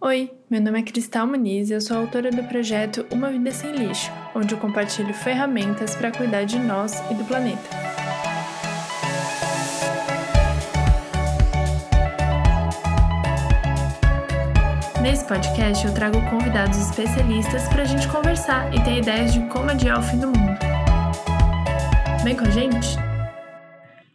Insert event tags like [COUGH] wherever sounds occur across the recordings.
Oi, meu nome é Cristal Muniz e eu sou autora do projeto Uma Vida Sem Lixo, onde eu compartilho ferramentas para cuidar de nós e do planeta. Nesse podcast eu trago convidados especialistas para a gente conversar e ter ideias de como adiar o fim do mundo. Vem com a gente?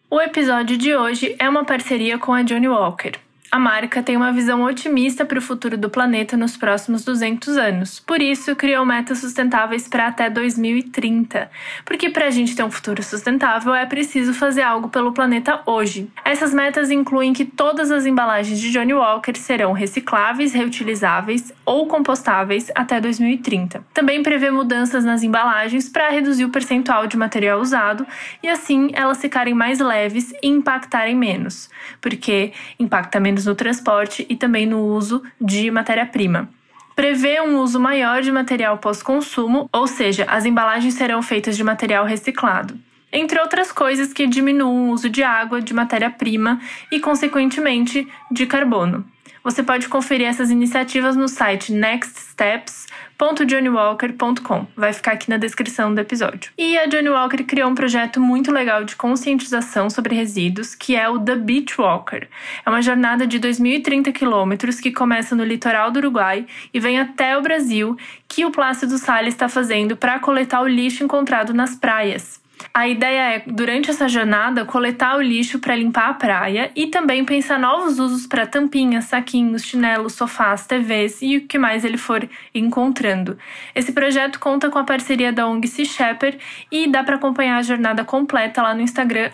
O episódio de hoje é uma parceria com a Johnny Walker. A marca tem uma visão otimista para o futuro do planeta nos próximos 200 anos. Por isso, criou metas sustentáveis para até 2030. Porque para a gente ter um futuro sustentável é preciso fazer algo pelo planeta hoje. Essas metas incluem que todas as embalagens de Johnny Walker serão recicláveis, reutilizáveis ou compostáveis até 2030. Também prevê mudanças nas embalagens para reduzir o percentual de material usado e assim elas ficarem mais leves e impactarem menos, porque impacta menos no transporte e também no uso de matéria-prima. Prevê um uso maior de material pós-consumo, ou seja, as embalagens serão feitas de material reciclado. Entre outras coisas que diminuam o uso de água, de matéria-prima e, consequentemente, de carbono. Você pode conferir essas iniciativas no site Next Steps www.johnnywalker.com. Vai ficar aqui na descrição do episódio. E a Johnny Walker criou um projeto muito legal de conscientização sobre resíduos, que é o The Beach Walker. É uma jornada de 2.030 quilômetros que começa no litoral do Uruguai e vem até o Brasil, que o Plácido Salles está fazendo para coletar o lixo encontrado nas praias. A ideia é, durante essa jornada, coletar o lixo para limpar a praia e também pensar novos usos para tampinhas, saquinhos, chinelos, sofás, TVs e o que mais ele for encontrando. Esse projeto conta com a parceria da ONG Sea Shepherd e dá para acompanhar a jornada completa lá no Instagram,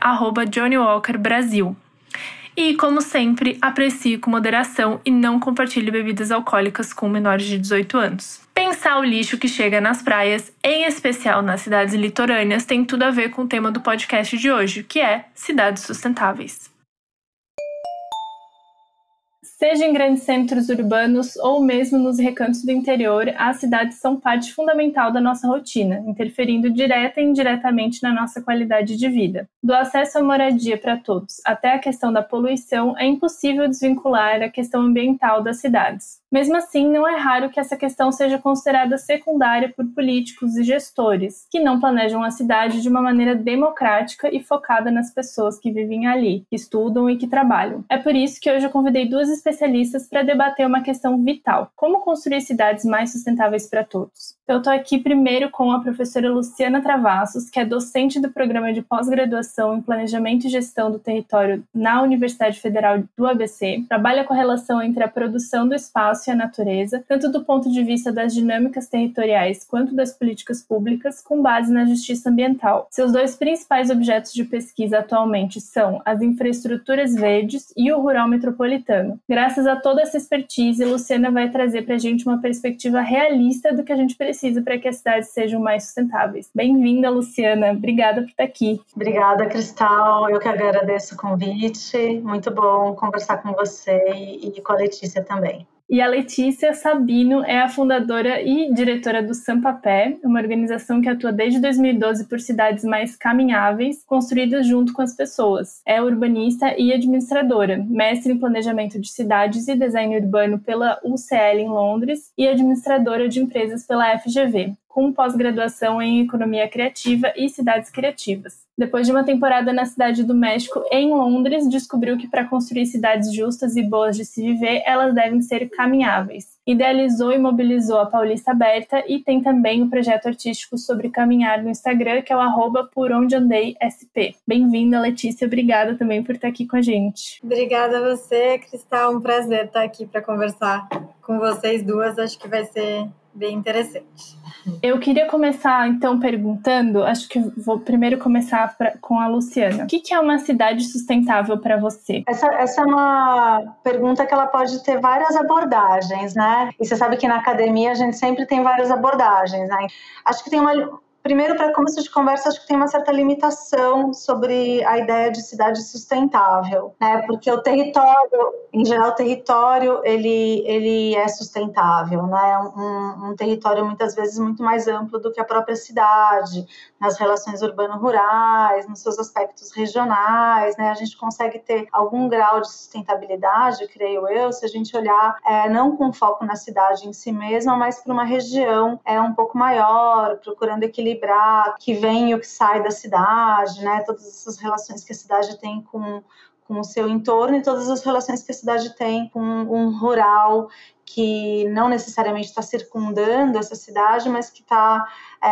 @johnny_walker_brasil. E, como sempre, aprecie com moderação e não compartilhe bebidas alcoólicas com menores de 18 anos. Pensar o lixo que chega nas praias, em especial nas cidades litorâneas, tem tudo a ver com o tema do podcast de hoje, que é cidades sustentáveis. Seja em grandes centros urbanos ou mesmo nos recantos do interior, as cidades são parte fundamental da nossa rotina, interferindo direta e indiretamente na nossa qualidade de vida. Do acesso à moradia para todos até a questão da poluição, é impossível desvincular a questão ambiental das cidades. Mesmo assim, não é raro que essa questão seja considerada secundária por políticos e gestores, que não planejam a cidade de uma maneira democrática e focada nas pessoas que vivem ali, que estudam e que trabalham. É por isso que hoje eu convidei duas especialistas para debater uma questão vital: como construir cidades mais sustentáveis para todos. Eu estou aqui primeiro com a professora Luciana Travassos, que é docente do programa de pós-graduação em Planejamento e Gestão do Território na Universidade Federal do ABC. Trabalha com a relação entre a produção do espaço e a natureza, tanto do ponto de vista das dinâmicas territoriais quanto das políticas públicas, com base na justiça ambiental. Seus dois principais objetos de pesquisa atualmente são as infraestruturas verdes e o rural metropolitano. Graças a toda essa expertise, Luciana vai trazer para a gente uma perspectiva realista do que a gente precisa para que as cidades sejam mais sustentáveis. Bem-vinda, Luciana. Obrigada por estar aqui. Obrigada, Cristal. Eu que agradeço o convite. Muito bom conversar com você e com a Letícia também. E a Letícia Sabino é a fundadora e diretora do Sampapé, uma organização que atua desde 2012 por cidades mais caminháveis, construídas junto com as pessoas. É urbanista e administradora, mestre em planejamento de cidades e design urbano pela UCL em Londres e administradora de empresas pela FGV, com pós-graduação em economia criativa e cidades criativas. Depois de uma temporada na cidade do México, em Londres, descobriu que para construir cidades justas e boas de se viver, elas devem ser caminháveis. Idealizou e mobilizou a Paulista Aberta e tem também o um projeto artístico sobre caminhar no Instagram, que é o arroba por onde andei SP. Bem-vinda, Letícia. Obrigada também por estar aqui com a gente. Obrigada a você, Cristal. Um prazer estar aqui para conversar com vocês duas. Acho que vai ser bem interessante. Eu queria começar então perguntando, acho que vou primeiro começar pra, com a Luciana. O que, que é uma cidade sustentável para você? Essa, essa é uma pergunta que ela pode ter várias abordagens, né? E você sabe que na academia a gente sempre tem várias abordagens, né? Acho que tem uma, Primeiro, para começo de conversa, acho que tem uma certa limitação sobre a ideia de cidade sustentável, né? Porque o território, em geral, o território ele, ele é sustentável, né? Um, um território muitas vezes muito mais amplo do que a própria cidade, nas relações urbano-rurais, nos seus aspectos regionais, né? A gente consegue ter algum grau de sustentabilidade, creio eu, se a gente olhar é, não com foco na cidade em si mesma, mas para uma região é um pouco maior, procurando equilibrar equilibrar que vem e o que sai da cidade, né? Todas essas relações que a cidade tem com, com o seu entorno e todas as relações que a cidade tem com um rural que não necessariamente está circundando essa cidade, mas que está é,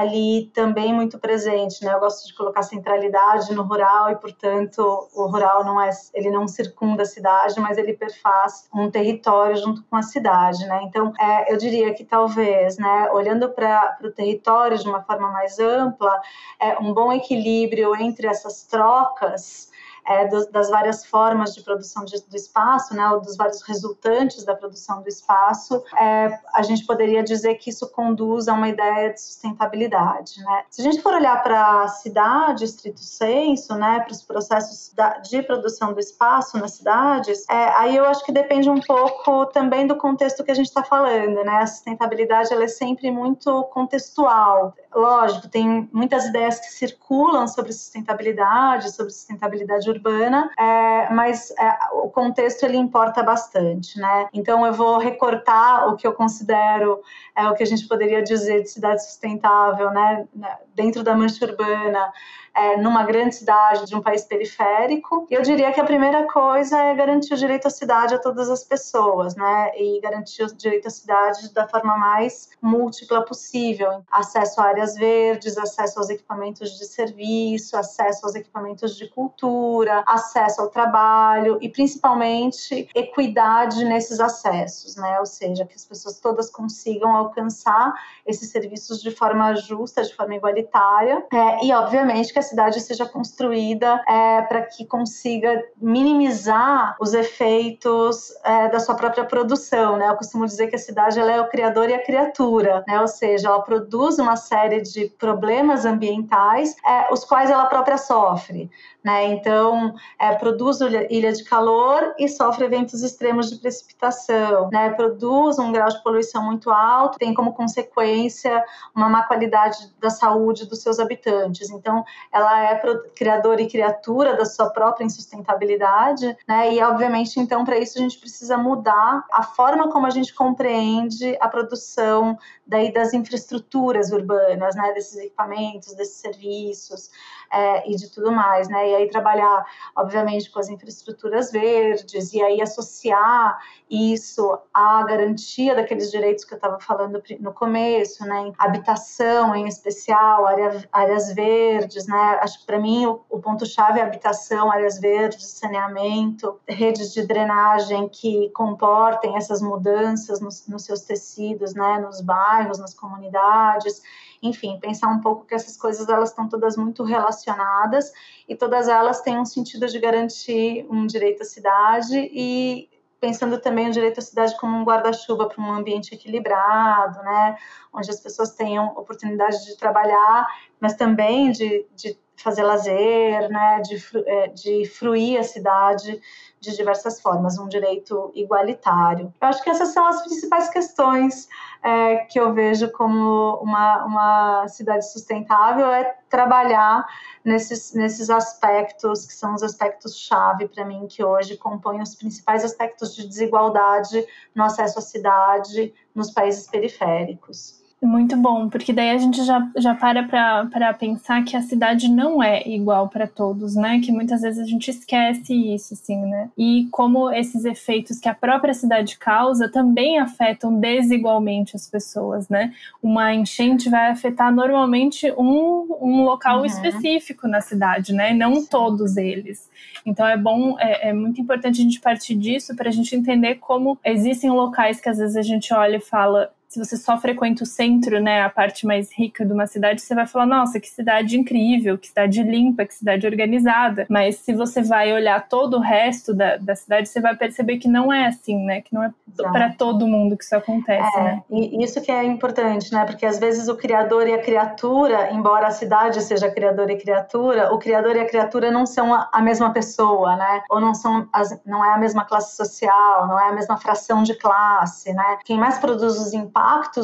ali também muito presente, né? Eu gosto de colocar centralidade no rural e, portanto, o rural não é, ele não circunda a cidade, mas ele perfaz um território junto com a cidade, né? Então, é, eu diria que talvez, né, olhando para o território de uma forma mais ampla, é um bom equilíbrio entre essas trocas é, das várias formas de produção de, do espaço, né, ou dos vários resultantes da produção do espaço, é, a gente poderia dizer que isso conduz a uma ideia de sustentabilidade. Né? Se a gente for olhar para a cidade, estrito senso, né, para os processos da, de produção do espaço nas cidades, é, aí eu acho que depende um pouco também do contexto que a gente está falando. Né? A sustentabilidade ela é sempre muito contextual. Lógico, tem muitas ideias que circulam sobre sustentabilidade, sobre sustentabilidade urbana, é, mas é, o contexto ele importa bastante, né? Então eu vou recortar o que eu considero é, o que a gente poderia dizer de cidade sustentável, né? Dentro da mancha urbana, é, numa grande cidade de um país periférico. Eu diria que a primeira coisa é garantir o direito à cidade a todas as pessoas, né? E garantir o direito à cidade da forma mais múltipla possível. Acesso a áreas verdes, acesso aos equipamentos de serviço, acesso aos equipamentos de cultura, acesso ao trabalho e principalmente equidade nesses acessos, né? Ou seja, que as pessoas todas consigam alcançar esses serviços de forma justa, de forma igualitária. É, e obviamente que a cidade seja construída é, para que consiga minimizar os efeitos é, da sua própria produção. Né? Eu costumo dizer que a cidade ela é o criador e a criatura, né? ou seja, ela produz uma série de problemas ambientais, é, os quais ela própria sofre. Né? Então, é, produz ilha de calor e sofre eventos extremos de precipitação, né? produz um grau de poluição muito alto, tem como consequência uma má qualidade da saúde dos seus habitantes. Então, ela é criadora e criatura da sua própria insustentabilidade, né? E obviamente, então, para isso a gente precisa mudar a forma como a gente compreende a produção daí das infraestruturas urbanas, né? Desses equipamentos, desses serviços é, e de tudo mais, né? E aí trabalhar, obviamente, com as infraestruturas verdes e aí associar isso à garantia daqueles direitos que eu estava falando no começo, né? Habitação, em especial, área, áreas verdes, né? Acho que para mim o, o ponto-chave é habitação, áreas verdes, saneamento, redes de drenagem que comportem essas mudanças nos, nos seus tecidos, né? Nos bairros, nas comunidades enfim, pensar um pouco que essas coisas elas estão todas muito relacionadas e todas elas têm um sentido de garantir um direito à cidade e pensando também o direito à cidade como um guarda-chuva para um ambiente equilibrado, né, onde as pessoas tenham oportunidade de trabalhar, mas também de, de fazer lazer, né, de, é, de fruir a cidade de diversas formas, um direito igualitário. Eu acho que essas são as principais questões é, que eu vejo como uma, uma cidade sustentável, é trabalhar nesses, nesses aspectos que são os aspectos-chave para mim, que hoje compõem os principais aspectos de desigualdade no acesso à cidade nos países periféricos. Muito bom, porque daí a gente já, já para para pensar que a cidade não é igual para todos, né? Que muitas vezes a gente esquece isso, assim, né? E como esses efeitos que a própria cidade causa também afetam desigualmente as pessoas, né? Uma enchente vai afetar normalmente um, um local uhum. específico na cidade, né? Não todos eles. Então é bom, é, é muito importante a gente partir disso para a gente entender como existem locais que às vezes a gente olha e fala se você só frequenta o centro, né, a parte mais rica de uma cidade, você vai falar, nossa, que cidade incrível, que cidade limpa, que cidade organizada. Mas se você vai olhar todo o resto da, da cidade, você vai perceber que não é assim, né? Que não é para todo mundo que isso acontece, é, né? E isso que é importante, né? Porque às vezes o criador e a criatura, embora a cidade seja criador e criatura, o criador e a criatura não são a, mesma pessoa, né? Ou não são as, não é a mesma classe social, não é a mesma fração de classe, né? Quem mais produz os impactos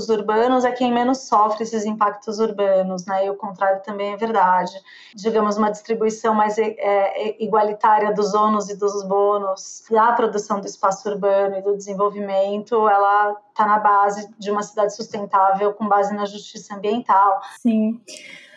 urbanos é quem menos sofre esses impactos urbanos, né? E o contrário também é verdade. Digamos uma distribuição mais é, é, igualitária dos ônus e dos bônus e a produção do espaço urbano e do desenvolvimento, ela está na base de uma cidade sustentável com base na justiça ambiental. Sim.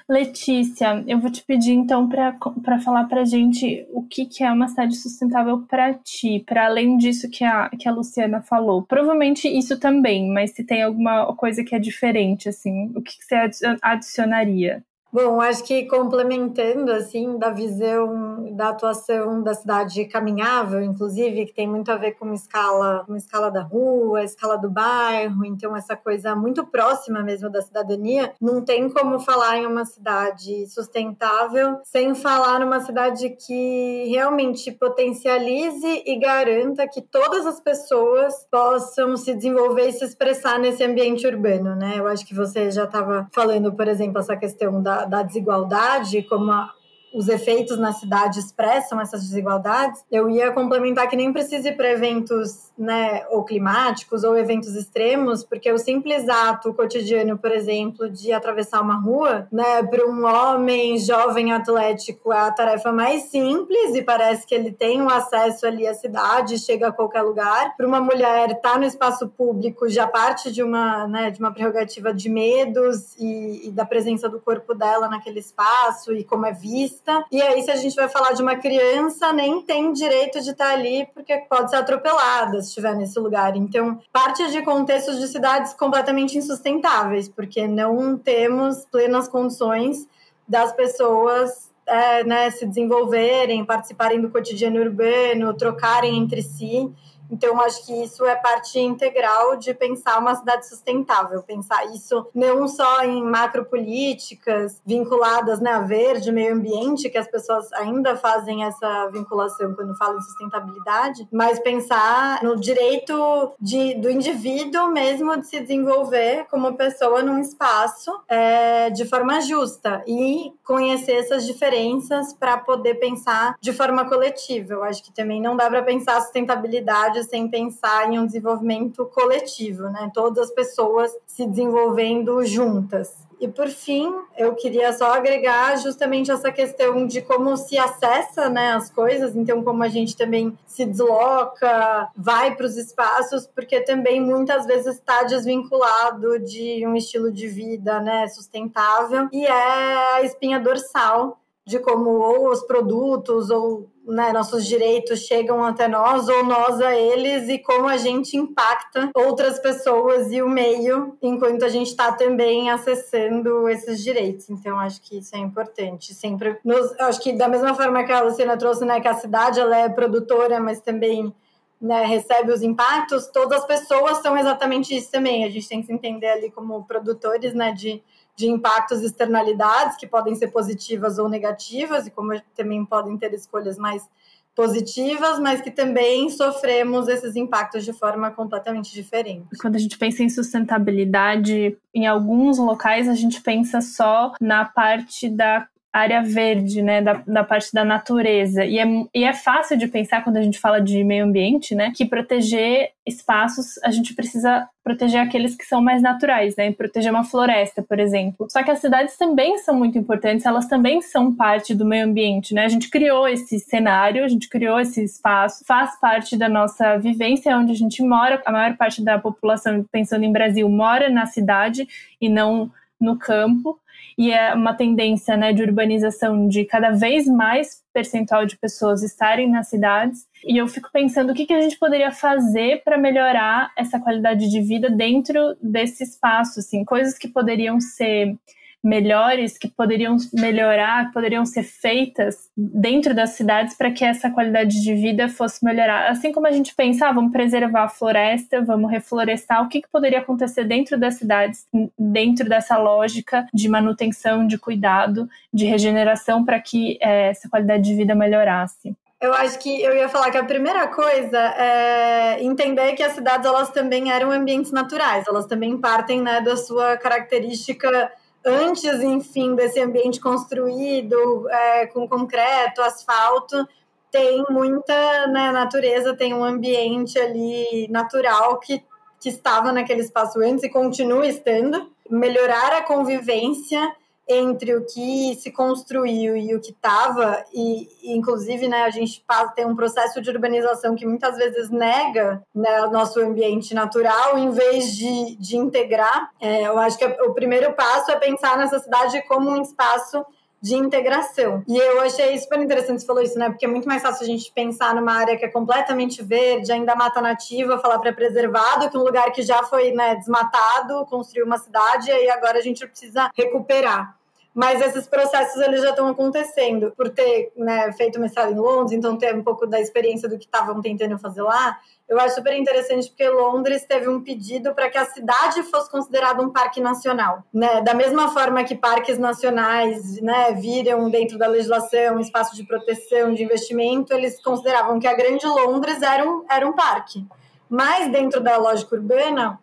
Letícia, eu vou te pedir então para falar para gente o que, que é uma cidade sustentável para ti, para além disso que a, que a Luciana falou. Provavelmente isso também, mas se tem alguma coisa que é diferente, assim, o que, que você adicionaria? Bom, acho que complementando assim da visão da atuação da cidade caminhável, inclusive, que tem muito a ver com uma escala, uma escala da rua, a escala do bairro, então essa coisa muito próxima mesmo da cidadania, não tem como falar em uma cidade sustentável sem falar numa cidade que realmente potencialize e garanta que todas as pessoas possam se desenvolver e se expressar nesse ambiente urbano, né? Eu acho que você já estava falando, por exemplo, essa questão da da, desigualdade, como a, os efeitos na cidade expressam essas desigualdades, eu ia complementar que nem precisa ir para eventos né, ou climáticos ou eventos extremos, porque o simples ato cotidiano, por exemplo, de atravessar uma rua, né, para um homem jovem atlético é a tarefa mais simples e parece que ele tem um acesso ali à cidade, chega a qualquer lugar. Para uma mulher estar tá no espaço público já parte de uma, né, de uma prerrogativa de medos e, e da presença do corpo dela naquele espaço e como é vista. E aí, se a gente vai falar de uma criança, nem tem direito de estar ali porque pode ser atropelada estiver nesse lugar. Então, parte de contextos de cidades completamente insustentáveis, porque não temos plenas condições das pessoas é, né, se desenvolverem, participarem do cotidiano urbano, trocarem entre si. Então, acho que isso é parte integral de pensar uma cidade sustentável, pensar isso não só em macropolíticas vinculadas né, a verde, meio ambiente, que as pessoas ainda fazem essa vinculação quando falam em sustentabilidade, mas pensar no direito de, do indivíduo mesmo de se desenvolver como pessoa num espaço é, de forma justa e conhecer essas diferenças para poder pensar de forma coletiva. Eu acho que também não dá para pensar sustentabilidade sem pensar em um desenvolvimento coletivo, né? Todas as pessoas se desenvolvendo juntas. E por fim, eu queria só agregar justamente essa questão de como se acessa né, as coisas, então como a gente também se desloca, vai para os espaços, porque também muitas vezes está desvinculado de um estilo de vida né, sustentável e é a espinha dorsal de como ou os produtos ou né, nossos direitos chegam até nós ou nós a eles e como a gente impacta outras pessoas e o meio enquanto a gente está também acessando esses direitos. Então acho que isso é importante. Sempre, nos, acho que da mesma forma que a Luciana trouxe, né, que a cidade ela é produtora, mas também né, recebe os impactos. Todas as pessoas são exatamente isso também. A gente tem que se entender ali como produtores, né, de de impactos e externalidades que podem ser positivas ou negativas, e como também podem ter escolhas mais positivas, mas que também sofremos esses impactos de forma completamente diferente. Quando a gente pensa em sustentabilidade, em alguns locais a gente pensa só na parte da área verde, né, da, da parte da natureza. E é, e é fácil de pensar quando a gente fala de meio ambiente, né, que proteger espaços, a gente precisa proteger aqueles que são mais naturais, né, proteger uma floresta, por exemplo. Só que as cidades também são muito importantes, elas também são parte do meio ambiente, né, a gente criou esse cenário, a gente criou esse espaço, faz parte da nossa vivência onde a gente mora, a maior parte da população, pensando em Brasil, mora na cidade e não no campo e é uma tendência né, de urbanização de cada vez mais percentual de pessoas estarem nas cidades. E eu fico pensando o que, que a gente poderia fazer para melhorar essa qualidade de vida dentro desse espaço, assim, coisas que poderiam ser melhores que poderiam melhorar, que poderiam ser feitas dentro das cidades para que essa qualidade de vida fosse melhorar? Assim como a gente pensa, ah, vamos preservar a floresta, vamos reflorestar, o que, que poderia acontecer dentro das cidades, dentro dessa lógica de manutenção, de cuidado, de regeneração para que é, essa qualidade de vida melhorasse? Eu acho que eu ia falar que a primeira coisa é entender que as cidades elas também eram ambientes naturais, elas também partem né, da sua característica antes, enfim, desse ambiente construído é, com concreto, asfalto, tem muita né, natureza, tem um ambiente ali natural que, que estava naquele espaço antes e continua estando. Melhorar a convivência entre o que se construiu e o que estava, e, inclusive né, a gente tem um processo de urbanização que muitas vezes nega né, o nosso ambiente natural em vez de, de integrar. É, eu acho que o primeiro passo é pensar nessa cidade como um espaço de integração. E eu achei super interessante você falou isso, né? Porque é muito mais fácil a gente pensar numa área que é completamente verde, ainda mata nativa, falar para preservado, que um lugar que já foi né, desmatado, construiu uma cidade, e agora a gente precisa recuperar mas esses processos eles já estão acontecendo por ter né, feito mestrado em Londres, então ter um pouco da experiência do que estavam tentando fazer lá. Eu acho super interessante porque Londres teve um pedido para que a cidade fosse considerada um parque nacional, né? Da mesma forma que parques nacionais, né, viram dentro da legislação espaço de proteção, de investimento, eles consideravam que a Grande Londres era um, era um parque. Mas dentro da lógica urbana,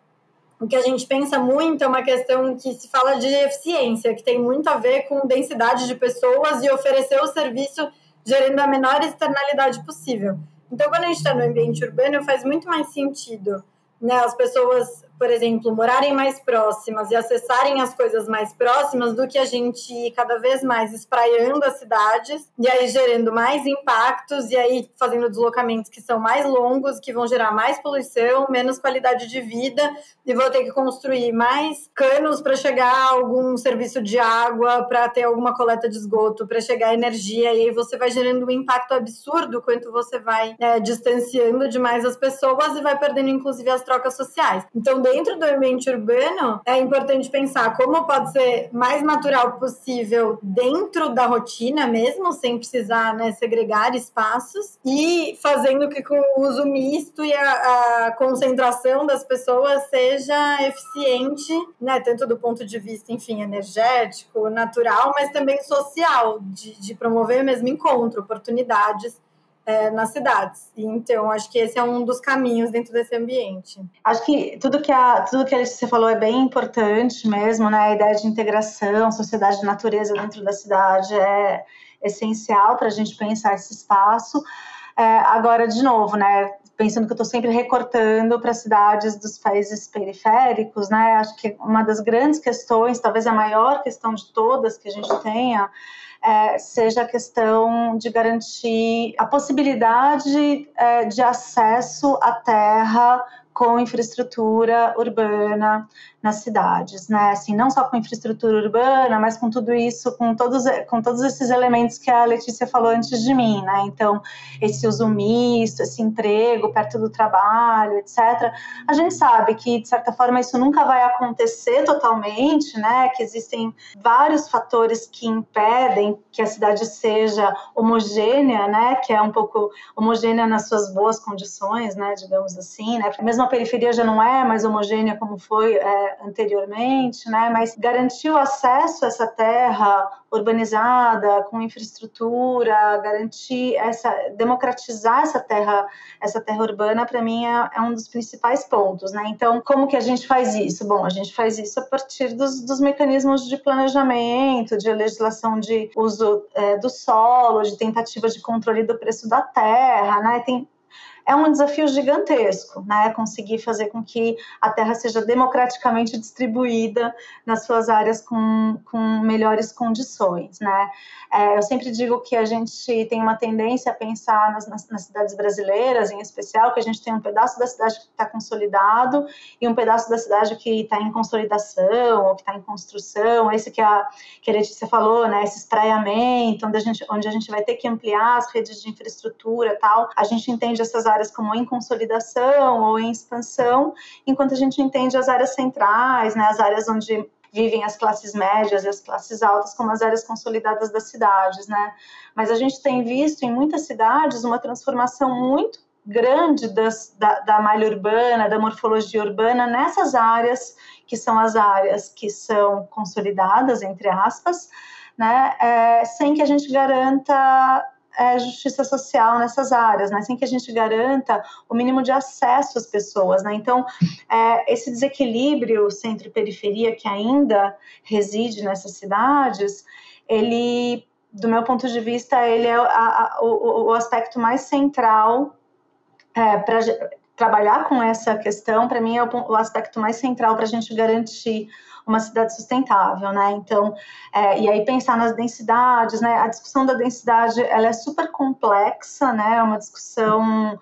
o que a gente pensa muito é uma questão que se fala de eficiência, que tem muito a ver com densidade de pessoas e oferecer o serviço gerando a menor externalidade possível. Então, quando a gente está no ambiente urbano, faz muito mais sentido né, as pessoas por exemplo, morarem mais próximas e acessarem as coisas mais próximas do que a gente ir cada vez mais espraiando as cidades e aí gerando mais impactos e aí fazendo deslocamentos que são mais longos, que vão gerar mais poluição, menos qualidade de vida e vou ter que construir mais canos para chegar a algum serviço de água, para ter alguma coleta de esgoto, para chegar energia e aí você vai gerando um impacto absurdo quanto você vai é, distanciando demais as pessoas e vai perdendo inclusive as trocas sociais. Então, dentro do ambiente urbano, é importante pensar como pode ser mais natural possível dentro da rotina mesmo, sem precisar né, segregar espaços, e fazendo que o uso misto e a, a concentração das pessoas seja eficiente, né, tanto do ponto de vista, enfim, energético, natural, mas também social, de, de promover mesmo encontro, oportunidades é, nas cidades. Então, acho que esse é um dos caminhos dentro desse ambiente. Acho que tudo que a, tudo que Letícia falou é bem importante mesmo, né? A ideia de integração, sociedade de natureza dentro da cidade é essencial para a gente pensar esse espaço. É, agora, de novo, né? Pensando que eu estou sempre recortando para cidades dos países periféricos, né? Acho que uma das grandes questões, talvez a maior questão de todas que a gente tenha, é, seja a questão de garantir a possibilidade é, de acesso à terra com infraestrutura urbana nas cidades, né? Assim, não só com infraestrutura urbana, mas com tudo isso, com todos, com todos esses elementos que a Letícia falou antes de mim, né? Então, esse uso misto, esse emprego perto do trabalho, etc. A gente sabe que, de certa forma, isso nunca vai acontecer totalmente, né? Que existem vários fatores que impedem que a cidade seja homogênea, né? Que é um pouco homogênea nas suas boas condições, né? Digamos assim, né? Mesmo periferia já não é mais homogênea como foi é, anteriormente, né? Mas garantir o acesso a essa terra urbanizada, com infraestrutura, garantir essa, democratizar essa terra, essa terra urbana, para mim é, é, um dos principais pontos, né? Então, como que a gente faz isso? Bom, a gente faz isso a partir dos, dos mecanismos de planejamento, de legislação de uso é, do solo, de tentativa de controle do preço da terra, né? Tem é um desafio gigantesco, né? Conseguir fazer com que a terra seja democraticamente distribuída nas suas áreas com, com melhores condições, né? É, eu sempre digo que a gente tem uma tendência a pensar nas, nas, nas, cidades brasileiras, em especial, que a gente tem um pedaço da cidade que está consolidado e um pedaço da cidade que está em consolidação ou que está em construção. Esse que a, que a Letícia falou, né? Esse espraiamento, onde a gente, onde a gente vai ter que ampliar as redes de infraestrutura tal. A gente entende essas áreas áreas como em consolidação ou em expansão, enquanto a gente entende as áreas centrais, né, as áreas onde vivem as classes médias e as classes altas como as áreas consolidadas das cidades, né? Mas a gente tem visto em muitas cidades uma transformação muito grande das, da, da malha urbana, da morfologia urbana nessas áreas que são as áreas que são consolidadas, entre aspas, né, é, sem que a gente garanta é, justiça social nessas áreas, né, sem que a gente garanta o mínimo de acesso às pessoas. Né? Então, é, esse desequilíbrio centro-periferia que ainda reside nessas cidades, ele, do meu ponto de vista, ele é a, a, o, o aspecto mais central é, trabalhar com essa questão, para mim, é o, aspecto mais central para a gente garantir uma cidade sustentável, né? Então, é, e aí pensar nas densidades, né? A discussão da densidade, ela é super complexa, né? É uma discussão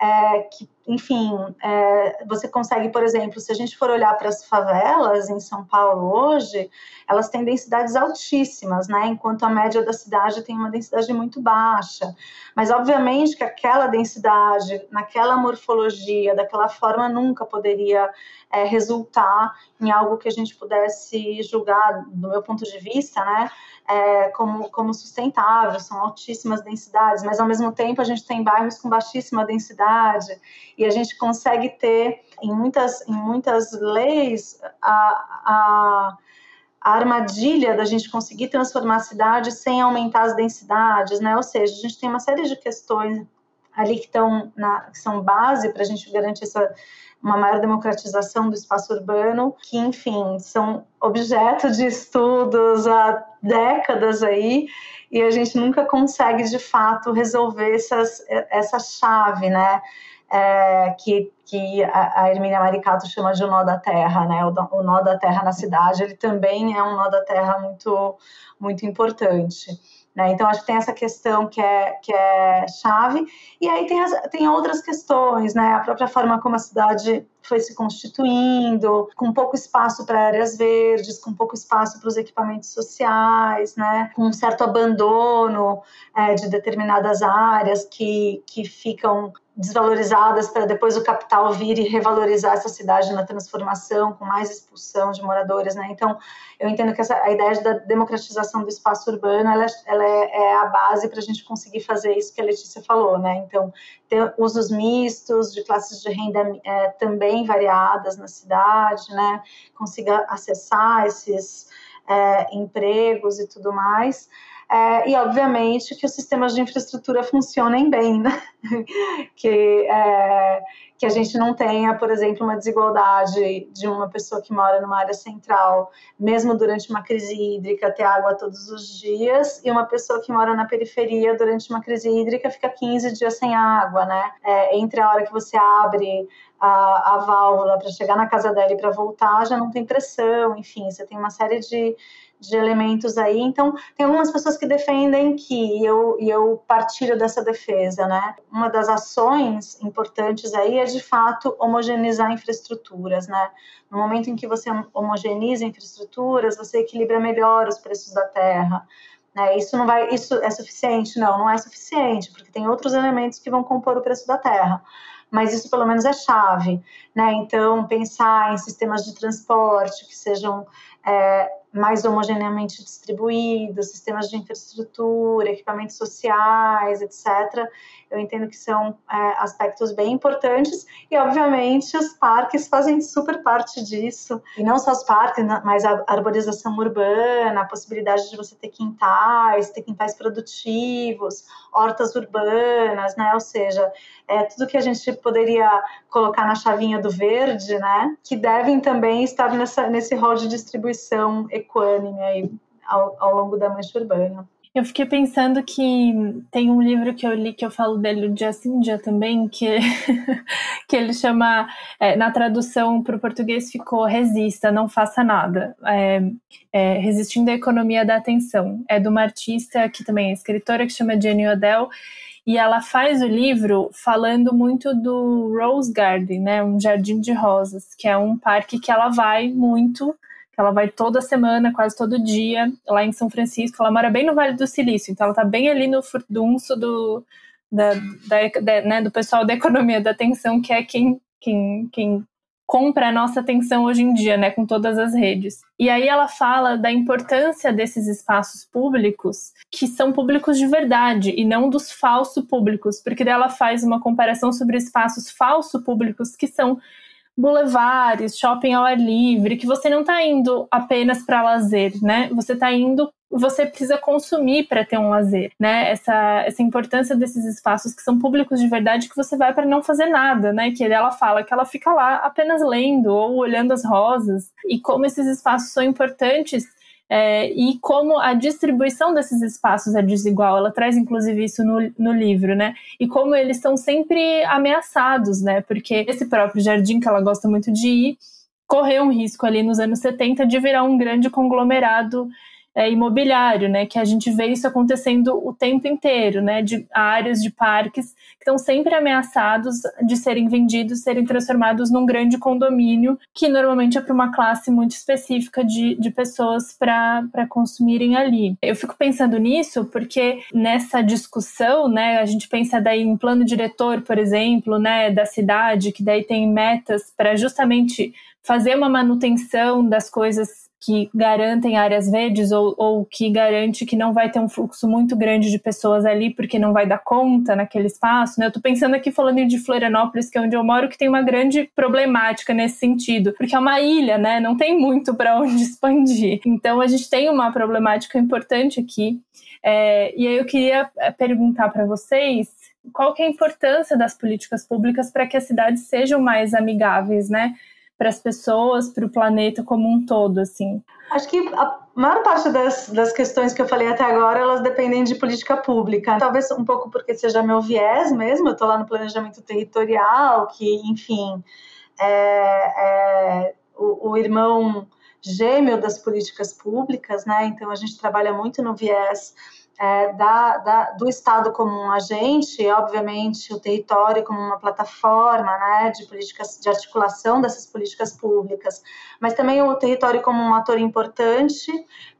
é, que, enfim, é, você consegue, por exemplo, se a gente for olhar para as favelas em São Paulo hoje, elas têm densidades altíssimas, né? Enquanto a média da cidade tem uma densidade muito baixa. Mas, obviamente, que aquela densidade, naquela morfologia, daquela forma, nunca poderia é, resultar em algo que a gente pudesse julgar, do meu ponto de vista, né? é, como, como sustentável, são altíssimas densidades, mas ao mesmo tempo a gente tem bairros com baixíssima densidade e a gente consegue ter em muitas, em muitas leis a, a, a armadilha da gente conseguir transformar a cidade sem aumentar as densidades, né? Ou seja, a gente tem uma série de questões ali que estão na, que são base para a gente garantir essa uma maior democratização do espaço urbano, que, enfim, são objeto de estudos há décadas aí, e a gente nunca consegue, de fato, resolver essas, essa chave, né? É, que, que a, a Hermínia Maricato chama de o nó da terra, né? O, o nó da terra na cidade, ele também é um nó da terra muito, muito importante. Né? Então, acho que tem essa questão que é, que é chave. E aí tem, as, tem outras questões, né? a própria forma como a cidade foi se constituindo, com pouco espaço para áreas verdes, com pouco espaço para os equipamentos sociais, né? com um certo abandono é, de determinadas áreas que, que ficam desvalorizadas para depois o capital vir e revalorizar essa cidade na transformação, com mais expulsão de moradores, né? Então, eu entendo que essa, a ideia da democratização do espaço urbano, ela, ela é, é a base para a gente conseguir fazer isso que a Letícia falou, né? Então, ter usos mistos de classes de renda é, também variadas na cidade, né? Consiga acessar esses é, empregos e tudo mais. É, e, obviamente, que os sistemas de infraestrutura funcionem bem, né? [LAUGHS] que, é, que a gente não tenha, por exemplo, uma desigualdade de uma pessoa que mora numa área central, mesmo durante uma crise hídrica, ter água todos os dias, e uma pessoa que mora na periferia durante uma crise hídrica fica 15 dias sem água, né? É, entre a hora que você abre a, a válvula para chegar na casa dela e para voltar, já não tem pressão, enfim, você tem uma série de de elementos aí. Então, tem algumas pessoas que defendem que, e eu, eu partilho dessa defesa, né? Uma das ações importantes aí é, de fato, homogeneizar infraestruturas, né? No momento em que você homogeneiza infraestruturas, você equilibra melhor os preços da terra. Né? Isso não vai, isso é suficiente? Não, não é suficiente, porque tem outros elementos que vão compor o preço da terra mas isso pelo menos é chave, né? Então, pensar em sistemas de transporte que sejam é, mais homogeneamente distribuídos, sistemas de infraestrutura, equipamentos sociais, etc. Eu entendo que são é, aspectos bem importantes e, obviamente, os parques fazem super parte disso. E não só os parques, mas a arborização urbana, a possibilidade de você ter quintais, ter quintais produtivos, hortas urbanas, né? Ou seja, é tudo que a gente poderia colocar na chavinha do verde, né? Que devem também estar nessa, nesse rol de distribuição equânime aí ao, ao longo da mancha urbana. Eu fiquei pensando que tem um livro que eu li que eu falo dele dia sim também, que, [LAUGHS] que ele chama, é, na tradução para o português ficou Resista, Não Faça Nada. É, é, Resistindo à Economia da Atenção. É de uma artista que também é escritora, que chama Jenny Odell, e ela faz o livro falando muito do Rose Garden, né, um jardim de rosas, que é um parque que ela vai muito ela vai toda semana, quase todo dia, lá em São Francisco. Ela mora bem no Vale do Silício, então ela está bem ali no furdunço do, da, da, da, né, do pessoal da economia da atenção, que é quem, quem, quem compra a nossa atenção hoje em dia, né, com todas as redes. E aí ela fala da importância desses espaços públicos, que são públicos de verdade e não dos falsos públicos, porque ela faz uma comparação sobre espaços falso públicos que são bulevares, shopping ao ar livre, que você não está indo apenas para lazer, né? Você está indo você precisa consumir para ter um lazer, né? Essa, essa importância desses espaços que são públicos de verdade que você vai para não fazer nada, né? Que ela fala que ela fica lá apenas lendo ou olhando as rosas e como esses espaços são importantes é, e como a distribuição desses espaços é desigual. Ela traz, inclusive, isso no, no livro, né? E como eles estão sempre ameaçados, né? Porque esse próprio jardim que ela gosta muito de ir correu um risco ali nos anos 70 de virar um grande conglomerado é, imobiliário, né? Que a gente vê isso acontecendo o tempo inteiro, né? De áreas de parques que estão sempre ameaçados de serem vendidos, serem transformados num grande condomínio, que normalmente é para uma classe muito específica de, de pessoas para consumirem ali. Eu fico pensando nisso porque nessa discussão, né? A gente pensa daí em plano diretor, por exemplo, né? Da cidade, que daí tem metas para justamente fazer uma manutenção das coisas que garantem áreas verdes ou, ou, que garante que não vai ter um fluxo muito grande de pessoas ali porque não vai dar conta naquele espaço, né? Eu tô pensando aqui falando de Florianópolis, que é onde eu moro, que tem uma grande problemática nesse sentido, porque é uma ilha, né? Não tem muito para onde [LAUGHS] expandir. Então a gente tem uma problemática importante aqui. É, e aí eu queria é, perguntar para vocês qual que é a importância das políticas públicas para que as cidades sejam mais amigáveis, né? Para as pessoas, para o planeta como um todo, assim? Acho que a maior parte das, das questões que eu falei até agora, elas dependem de política pública. Talvez um pouco porque seja meu viés mesmo, eu estou lá no planejamento territorial, que, enfim, é, é o, o irmão gêmeo das políticas públicas, né? Então a gente trabalha muito no viés é, da, da, do Estado como um agente, obviamente o território como uma plataforma né, de políticas de articulação dessas políticas públicas, mas também o território como um ator importante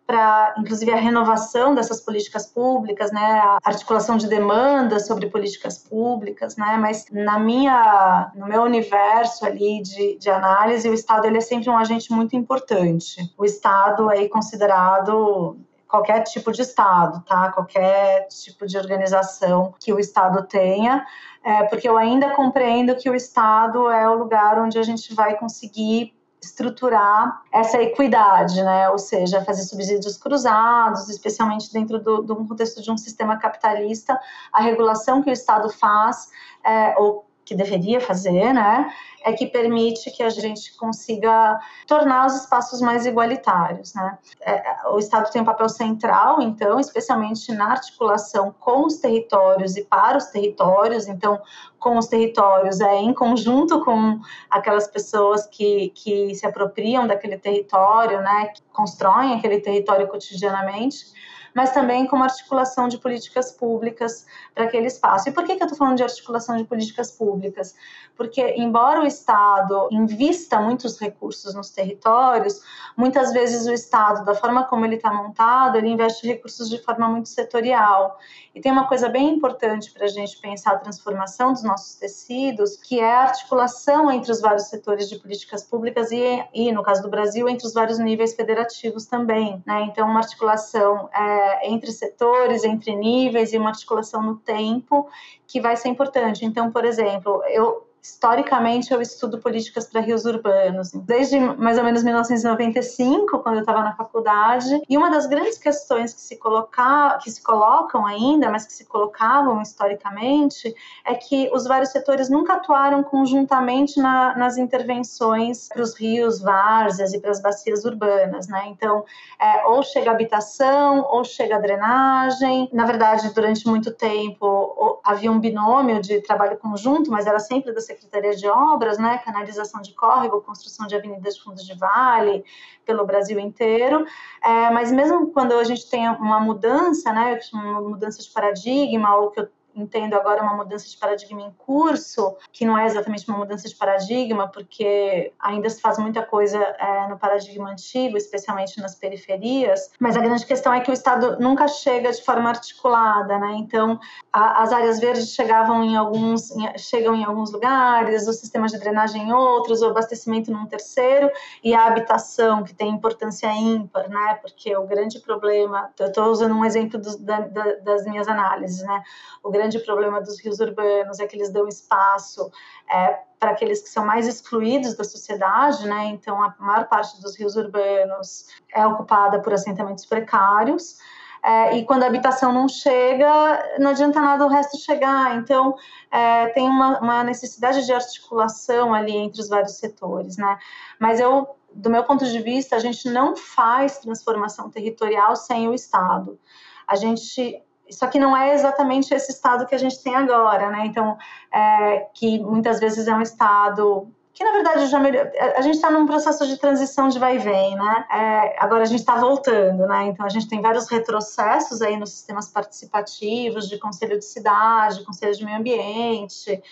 para, inclusive, a renovação dessas políticas públicas, né, a articulação de demandas sobre políticas públicas, né, mas na minha, no meu universo ali de, de análise, o Estado ele é sempre um agente muito importante. O Estado é considerado qualquer tipo de Estado, tá? Qualquer tipo de organização que o Estado tenha, é, porque eu ainda compreendo que o Estado é o lugar onde a gente vai conseguir estruturar essa equidade, né? Ou seja, fazer subsídios cruzados, especialmente dentro do, do contexto de um sistema capitalista, a regulação que o Estado faz é, ou que deveria fazer, né, é que permite que a gente consiga tornar os espaços mais igualitários, né. É, o Estado tem um papel central, então, especialmente na articulação com os territórios e para os territórios, então, com os territórios é em conjunto com aquelas pessoas que, que se apropriam daquele território, né, que constroem aquele território cotidianamente, mas também como articulação de políticas públicas para aquele espaço. E por que, que eu estou falando de articulação de políticas públicas? Porque, embora o Estado invista muitos recursos nos territórios, muitas vezes o Estado, da forma como ele está montado, ele investe recursos de forma muito setorial. E tem uma coisa bem importante para a gente pensar a transformação dos nossos tecidos, que é a articulação entre os vários setores de políticas públicas e, e no caso do Brasil, entre os vários níveis federativos também. Né? Então, uma articulação é, entre setores, entre níveis e uma articulação no tempo que vai ser importante. Então, por exemplo, eu historicamente eu estudo políticas para rios urbanos, desde mais ou menos 1995, quando eu estava na faculdade. E uma das grandes questões que se colocar, que se colocam ainda, mas que se colocavam historicamente, é que os vários setores nunca atuaram conjuntamente na, nas intervenções para os rios, várzeas e para as bacias urbanas, né? Então, é, ou chega habitação, ou chega drenagem. Na verdade, durante muito tempo havia um binômio de trabalho conjunto, mas era sempre da Secretaria de Obras, né, canalização de córrego, construção de avenidas de fundos de vale pelo Brasil inteiro. É, mas mesmo quando a gente tem uma mudança, né, uma mudança de paradigma, ou que eu entendo agora uma mudança de paradigma em curso, que não é exatamente uma mudança de paradigma, porque ainda se faz muita coisa é, no paradigma antigo, especialmente nas periferias, mas a grande questão é que o Estado nunca chega de forma articulada, né? Então, a, as áreas verdes chegavam em alguns, em, chegam em alguns lugares, os sistemas de drenagem em outros, o abastecimento num terceiro, e a habitação, que tem importância ímpar, né? Porque o grande problema, eu estou usando um exemplo da, da, das minhas análises, né? O grande problema dos rios urbanos é que eles dão espaço é, para aqueles que são mais excluídos da sociedade, né? Então, a maior parte dos rios urbanos é ocupada por assentamentos precários. É, e quando a habitação não chega, não adianta nada o resto chegar. Então, é, tem uma, uma, necessidade de articulação ali entre os vários setores, né? Mas eu, do meu ponto de vista, a gente não faz transformação territorial sem o Estado. A gente só que não é exatamente esse estado que a gente tem agora, né? Então, é, que muitas vezes é um estado que na verdade já melhor... a gente está num processo de transição de vai e vem, né? É, agora a gente está voltando, né? Então a gente tem vários retrocessos aí nos sistemas participativos de conselho de cidade, conselho de meio ambiente,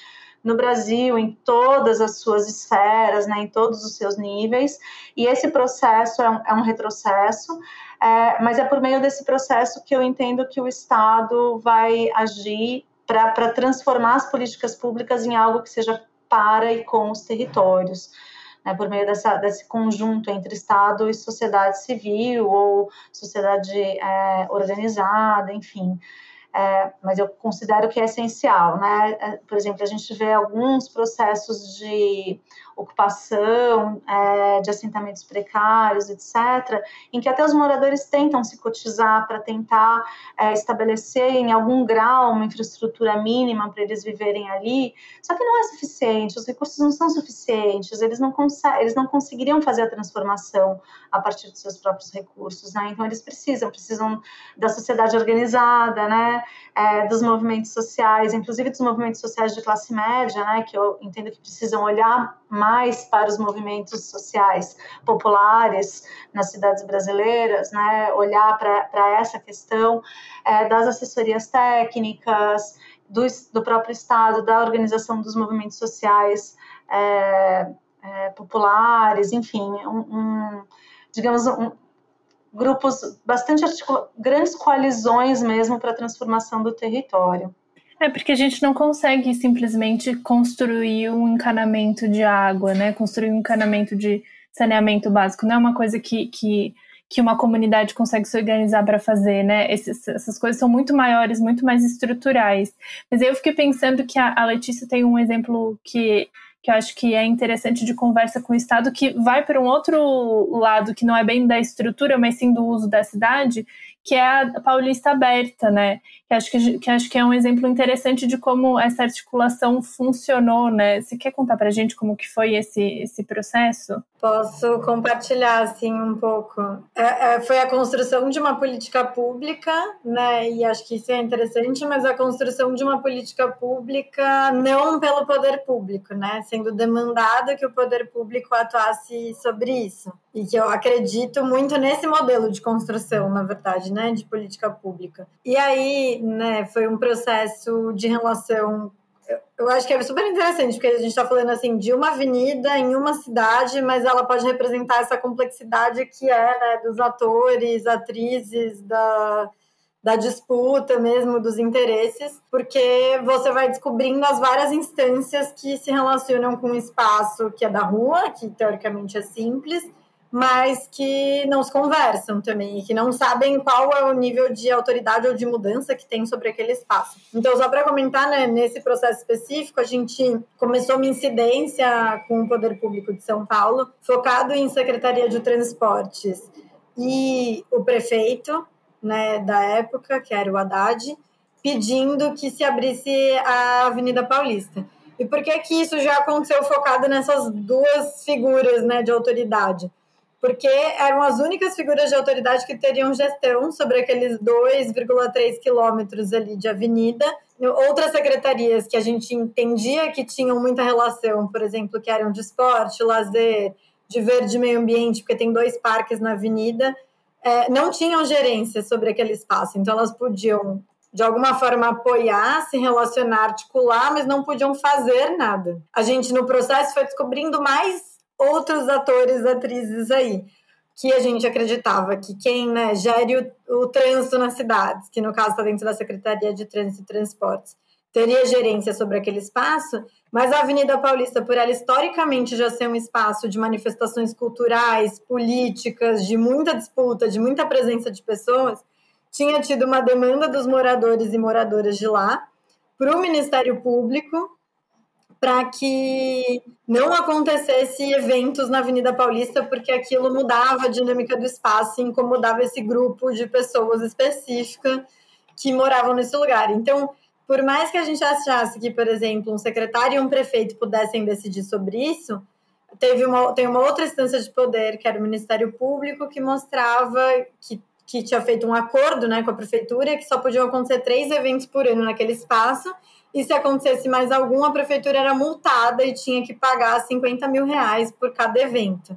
no Brasil, em todas as suas esferas, né, em todos os seus níveis, e esse processo é um, é um retrocesso, é, mas é por meio desse processo que eu entendo que o Estado vai agir para transformar as políticas públicas em algo que seja para e com os territórios. Né, por meio dessa, desse conjunto entre Estado e sociedade civil ou sociedade é, organizada, enfim. É, mas eu considero que é essencial, né? É, por exemplo, a gente vê alguns processos de ocupação, é, de assentamentos precários, etc., em que até os moradores tentam se cotizar para tentar é, estabelecer em algum grau uma infraestrutura mínima para eles viverem ali, só que não é suficiente, os recursos não são suficientes, eles não, eles não conseguiriam fazer a transformação a partir dos seus próprios recursos, né? Então eles precisam, precisam da sociedade organizada, né? É, dos movimentos sociais, inclusive dos movimentos sociais de classe média, né? Que eu entendo que precisam olhar mais mais para os movimentos sociais populares nas cidades brasileiras, né, olhar para essa questão é, das assessorias técnicas, do, do, próprio Estado, da organização dos movimentos sociais é, é, populares, enfim, um, um digamos, um, grupos bastante grandes coalizões mesmo para a transformação do território. É porque a gente não consegue simplesmente construir um encanamento de água, né? Construir um encanamento de saneamento básico. Não é uma coisa que, que, que uma comunidade consegue se organizar para fazer, né? Esses, essas coisas são muito maiores, muito mais estruturais. Mas eu fiquei pensando que a, a Letícia tem um exemplo que que eu acho que é interessante de conversa com o Estado, que vai para um outro lado, que não é bem da estrutura, mas sim do uso da cidade, que é a Paulista Aberta, né? Que acho que, que acho que é um exemplo interessante de como essa articulação funcionou, né? Você quer contar para a gente como que foi esse, esse processo? Posso compartilhar, assim, um pouco. É, é, foi a construção de uma política pública, né? E acho que isso é interessante, mas a construção de uma política pública não pelo poder público, né? Sendo demandado que o poder público atuasse sobre isso. E que eu acredito muito nesse modelo de construção, na verdade, né, de política pública. E aí, né, foi um processo de relação eu acho que é super interessante, porque a gente está falando assim de uma avenida em uma cidade, mas ela pode representar essa complexidade que é né, dos atores, atrizes, da, da disputa mesmo, dos interesses, porque você vai descobrindo as várias instâncias que se relacionam com o espaço que é da rua, que teoricamente é simples, mas que não se conversam também, e que não sabem qual é o nível de autoridade ou de mudança que tem sobre aquele espaço. Então, só para comentar, né, nesse processo específico, a gente começou uma incidência com o Poder Público de São Paulo, focado em Secretaria de Transportes e o prefeito né, da época, que era o Haddad, pedindo que se abrisse a Avenida Paulista. E por que que isso já aconteceu focado nessas duas figuras né, de autoridade? Porque eram as únicas figuras de autoridade que teriam gestão sobre aqueles 2,3 quilômetros ali de avenida. Outras secretarias que a gente entendia que tinham muita relação, por exemplo, que eram de esporte, lazer, de verde meio ambiente, porque tem dois parques na avenida, é, não tinham gerência sobre aquele espaço, então elas podiam de alguma forma apoiar, se relacionar, articular, mas não podiam fazer nada. A gente no processo foi descobrindo mais outros atores, atrizes aí que a gente acreditava que quem né, gere o, o trânsito nas cidades, que no caso está dentro da Secretaria de Trânsito e Transportes, teria gerência sobre aquele espaço, mas a Avenida Paulista, por ela historicamente já ser um espaço de manifestações culturais, políticas, de muita disputa, de muita presença de pessoas, tinha tido uma demanda dos moradores e moradoras de lá para o Ministério Público para que não acontecesse eventos na Avenida Paulista, porque aquilo mudava a dinâmica do espaço e incomodava esse grupo de pessoas específicas que moravam nesse lugar. Então, por mais que a gente achasse que, por exemplo, um secretário e um prefeito pudessem decidir sobre isso, teve uma, tem uma outra instância de poder, que era o Ministério Público, que mostrava que, que tinha feito um acordo né, com a prefeitura que só podiam acontecer três eventos por ano naquele espaço e se acontecesse mais algum, a prefeitura era multada e tinha que pagar 50 mil reais por cada evento.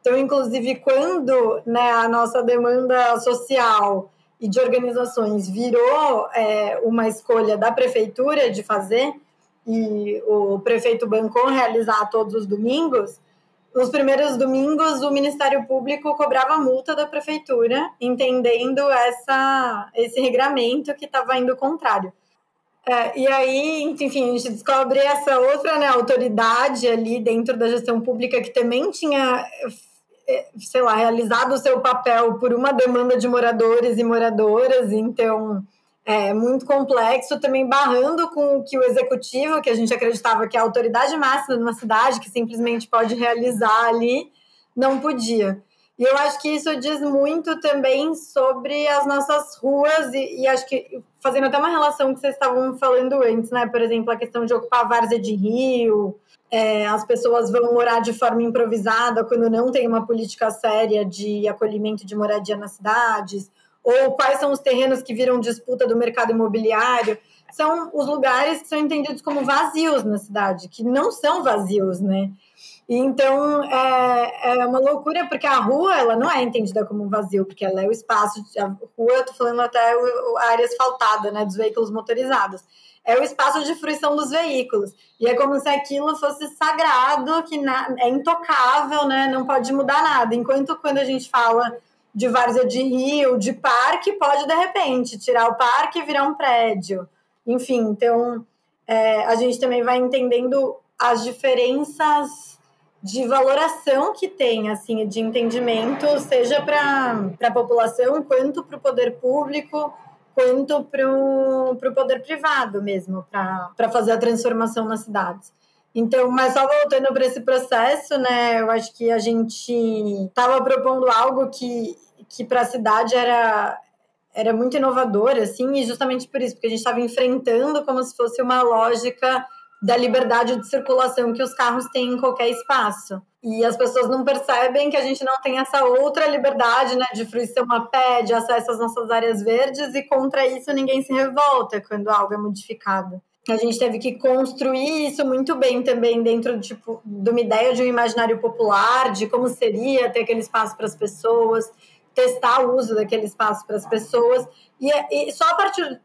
Então, inclusive, quando né, a nossa demanda social e de organizações virou é, uma escolha da prefeitura de fazer, e o prefeito bancou realizar todos os domingos, nos primeiros domingos o Ministério Público cobrava multa da prefeitura, entendendo essa, esse regramento que estava indo contrário. É, e aí, enfim, a gente descobre essa outra né, autoridade ali dentro da gestão pública que também tinha, é, sei lá, realizado o seu papel por uma demanda de moradores e moradoras, então é muito complexo, também barrando com o que o executivo, que a gente acreditava que é a autoridade máxima de uma cidade, que simplesmente pode realizar ali, não podia. E eu acho que isso diz muito também sobre as nossas ruas, e, e, acho que fazendo até uma relação que vocês estavam falando antes, né? Por exemplo, a questão de ocupar a várzea de rio, é, as pessoas vão morar de forma improvisada quando não tem uma política séria de acolhimento de moradia nas cidades, ou quais são os terrenos que viram disputa do mercado imobiliário. São os lugares que são entendidos como vazios na cidade, que não são vazios, né? Então, é, é uma loucura, porque a rua, ela não é entendida como um vazio, porque ela é o espaço, a rua, eu tô falando até a área asfaltada, né, dos veículos motorizados. É o espaço de fruição dos veículos. E é como se aquilo fosse sagrado, que na, é intocável, né, não pode mudar nada. Enquanto quando a gente fala de várzea de rio, de parque, pode, de repente, tirar o parque e virar um prédio. Enfim, então, é, a gente também vai entendendo as diferenças de valoração que tem, assim, de entendimento, seja para a população, quanto para o poder público, quanto para o poder privado mesmo, para fazer a transformação nas cidades. Então, mas só voltando para esse processo, né, eu acho que a gente estava propondo algo que, que para a cidade era, era muito inovador, assim, e justamente por isso, porque a gente estava enfrentando como se fosse uma lógica da liberdade de circulação que os carros têm em qualquer espaço. E as pessoas não percebem que a gente não tem essa outra liberdade né, de fruição a pé, de acesso às nossas áreas verdes, e contra isso ninguém se revolta quando algo é modificado. A gente teve que construir isso muito bem também dentro tipo, de uma ideia de um imaginário popular, de como seria ter aquele espaço para as pessoas, testar o uso daquele espaço para as pessoas. E, e só a partir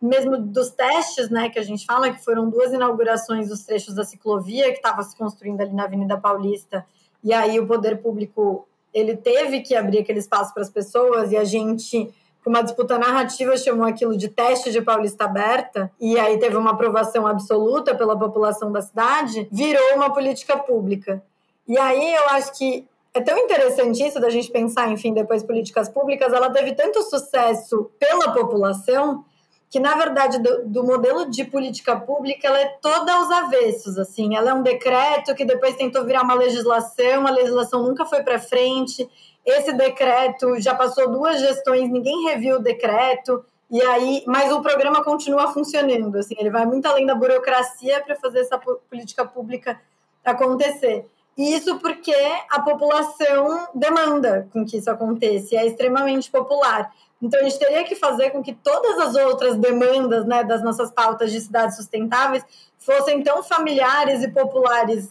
mesmo dos testes, né, que a gente fala, que foram duas inaugurações dos trechos da ciclovia que estava se construindo ali na Avenida Paulista, e aí o poder público ele teve que abrir aquele espaço para as pessoas, e a gente, com uma disputa narrativa, chamou aquilo de teste de Paulista aberta, e aí teve uma aprovação absoluta pela população da cidade, virou uma política pública. E aí eu acho que é tão interessante isso da gente pensar, enfim, depois políticas públicas, ela teve tanto sucesso pela população que na verdade do, do, modelo de política pública ela é toda aos avessos, assim, ela é um decreto que depois tentou virar uma legislação, a legislação nunca foi para frente. Esse decreto já passou duas gestões, ninguém reviu o decreto. E aí, mas o programa continua funcionando, assim, ele vai muito além da burocracia para fazer essa política pública acontecer. E isso porque a população demanda com que isso aconteça, é extremamente popular. Então, a gente teria que fazer com que todas as outras demandas né, das nossas pautas de cidades sustentáveis fossem tão familiares e populares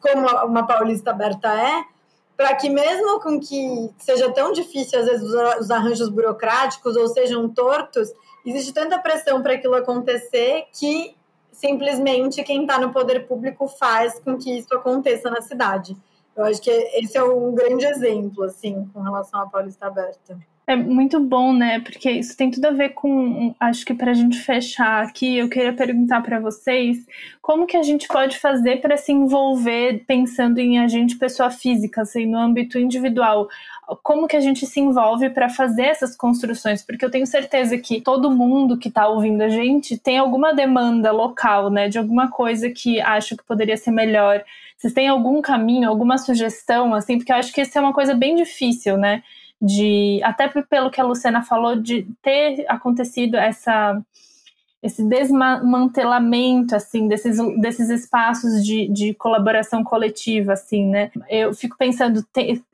como uma Paulista Aberta é, para que mesmo com que seja tão difícil às vezes os arranjos burocráticos ou sejam tortos, existe tanta pressão para aquilo acontecer que simplesmente quem está no poder público faz com que isso aconteça na cidade. Eu acho que esse é um grande exemplo, assim, com relação à Paulista Aberta. É muito bom, né? Porque isso tem tudo a ver com. Acho que para a gente fechar aqui, eu queria perguntar para vocês como que a gente pode fazer para se envolver pensando em a gente, pessoa física, assim, no âmbito individual. Como que a gente se envolve para fazer essas construções? Porque eu tenho certeza que todo mundo que está ouvindo a gente tem alguma demanda local, né? De alguma coisa que acho que poderia ser melhor. Vocês têm algum caminho, alguma sugestão, assim? Porque eu acho que isso é uma coisa bem difícil, né? De até pelo que a Luciana falou de ter acontecido essa esse desmantelamento assim desses, desses espaços de, de colaboração coletiva assim né? Eu fico pensando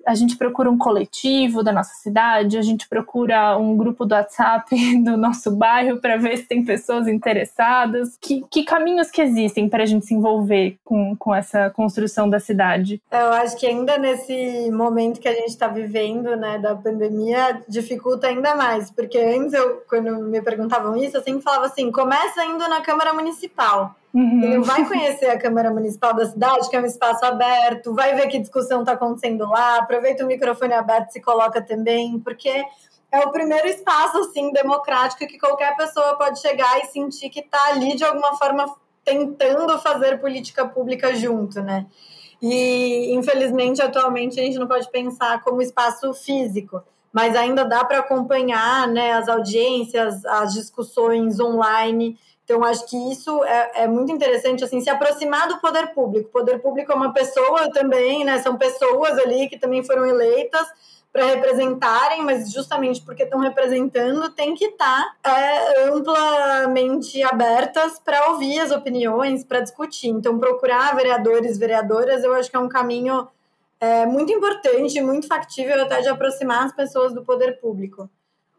a gente procura um coletivo da nossa cidade a gente procura um grupo do WhatsApp [LAUGHS] do nosso bairro para ver se tem pessoas interessadas. Que, que caminhos que existem para a gente se envolver com, com essa construção da cidade? Eu acho que ainda nesse momento que a gente está vivendo né da pandemia dificulta ainda mais porque antes eu quando me perguntavam isso eu sempre falava assim começa indo na Câmara Municipal. Uhum. Vai conhecer a Câmara Municipal da cidade, que é um espaço aberto, vai ver que discussão está acontecendo lá, aproveita o microfone aberto e se coloca também, porque é o primeiro espaço assim democrático que qualquer pessoa pode chegar e sentir que está ali de alguma forma tentando fazer política pública junto, né? E infelizmente atualmente a gente não pode pensar como espaço físico mas ainda dá para acompanhar né, as audiências, as discussões online. Então, acho que isso é, é, muito interessante, assim, se aproximar do poder público. O poder público é uma pessoa também, né? São pessoas ali que também foram eleitas para representarem, mas justamente porque estão representando, tem que estar tá, é, amplamente abertas para ouvir as opiniões, para discutir. Então, procurar vereadores, vereadoras, eu acho que é um caminho é muito importante, muito factível até de aproximar as pessoas do poder público.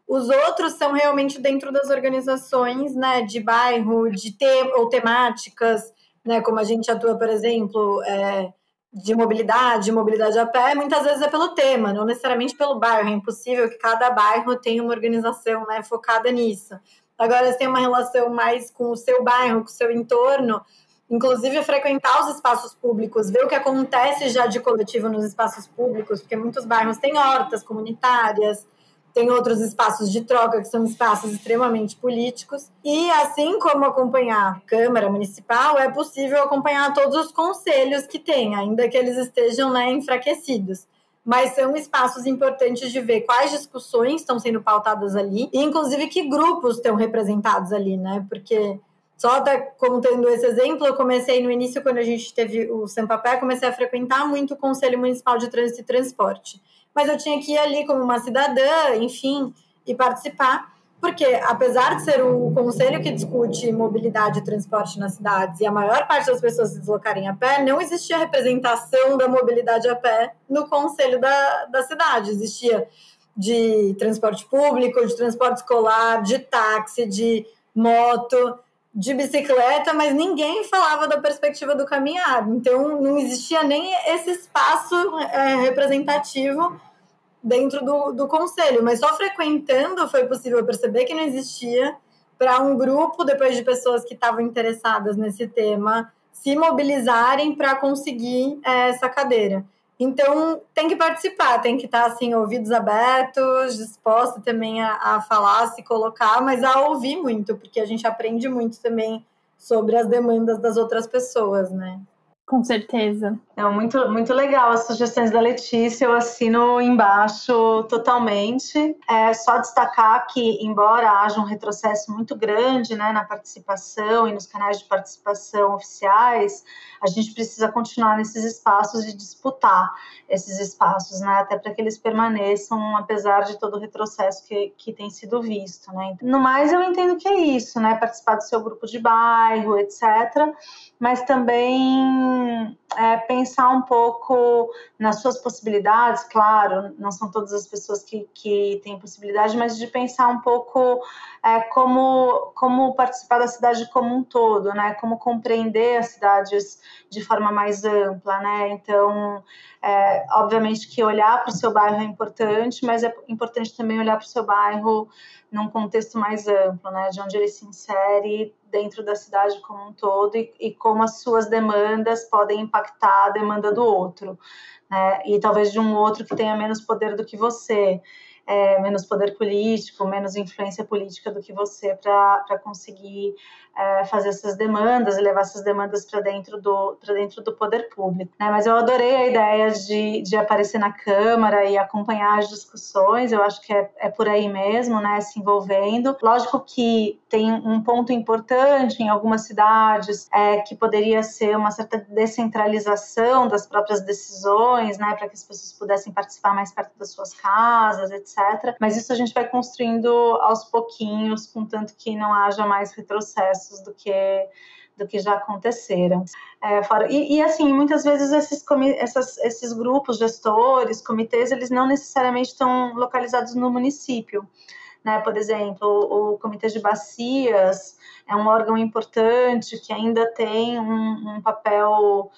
Os outros são realmente dentro das organizações, né, de bairro, de te ou temáticas, né, como a gente atua, por exemplo, é, de mobilidade, mobilidade a pé, muitas vezes é pelo tema, não necessariamente pelo bairro. É impossível que cada bairro tenha uma organização, né, focada nisso. Agora, se tem uma relação mais com o seu bairro, com o seu entorno, inclusive frequentar os espaços públicos, ver o que acontece já de coletivo nos espaços públicos, porque muitos bairros têm hortas comunitárias, tem outros espaços de troca que são espaços extremamente políticos. E assim como acompanhar a Câmara Municipal, é possível acompanhar todos os conselhos que tem, ainda que eles estejam né, enfraquecidos. Mas são espaços importantes de ver quais discussões estão sendo pautadas ali, e inclusive que grupos estão representados ali, né? Porque só até contando esse exemplo, eu comecei no início, quando a gente teve o Sampapé, comecei a frequentar muito o Conselho Municipal de Trânsito e Transporte. Mas eu tinha que ir ali como uma cidadã, enfim, e participar, porque apesar de ser o conselho que discute mobilidade e transporte nas cidades e a maior parte das pessoas se deslocarem a pé, não existia representação da mobilidade a pé no conselho da, da cidade. Existia de transporte público, de transporte escolar, de táxi, de moto de bicicleta, mas ninguém falava da perspectiva do caminhar. Então, não existia nem esse espaço é, representativo dentro do, do conselho. Mas só frequentando foi possível perceber que não existia para um grupo, depois de pessoas que estavam interessadas nesse tema, se mobilizarem para conseguir é, essa cadeira. Então, tem que participar, tem que estar, assim, ouvidos abertos, disposto também a, a falar, se colocar, mas a ouvir muito, porque a gente aprende muito também sobre as demandas das outras pessoas, né? Com certeza. É muito, muito legal as sugestões da Letícia, eu assino embaixo totalmente. É só destacar que, embora haja um retrocesso muito grande né, na participação e nos canais de participação oficiais, a gente precisa continuar nesses espaços e disputar esses espaços, né, até para que eles permaneçam, apesar de todo o retrocesso que, que tem sido visto. Né. No mais, eu entendo que é isso, né, participar do seu grupo de bairro, etc., mas também é, pensar um pouco nas suas possibilidades, claro, não são todas as pessoas que, que têm possibilidade, mas de pensar um pouco é, como, como participar da cidade como um todo, né? Como compreender as cidades de forma mais ampla, né? Então, é, obviamente que olhar para o seu bairro é importante, mas é importante também olhar para o seu bairro num contexto mais amplo, né, de onde ele se insere dentro da cidade como um todo e, e como as suas demandas podem impactar a demanda do outro, né, e talvez de um outro que tenha menos poder do que você é, menos poder político, menos influência política do que você para conseguir é, fazer essas demandas e levar essas demandas para dentro do dentro do poder público. Né? Mas eu adorei a ideia de, de aparecer na Câmara e acompanhar as discussões. Eu acho que é, é por aí mesmo, né? Se envolvendo. Lógico que tem um ponto importante em algumas cidades é, que poderia ser uma certa descentralização das próprias decisões, né? Para que as pessoas pudessem participar mais perto das suas casas, etc. Mas isso a gente vai construindo aos pouquinhos, contanto que não haja mais do que do que já aconteceram. É, fora, e, e, assim, muitas vezes esses, essas, esses grupos, gestores, comitês, eles não necessariamente estão localizados no município. Né? Por exemplo, o, o Comitê de Bacias é um órgão importante que ainda tem um, um papel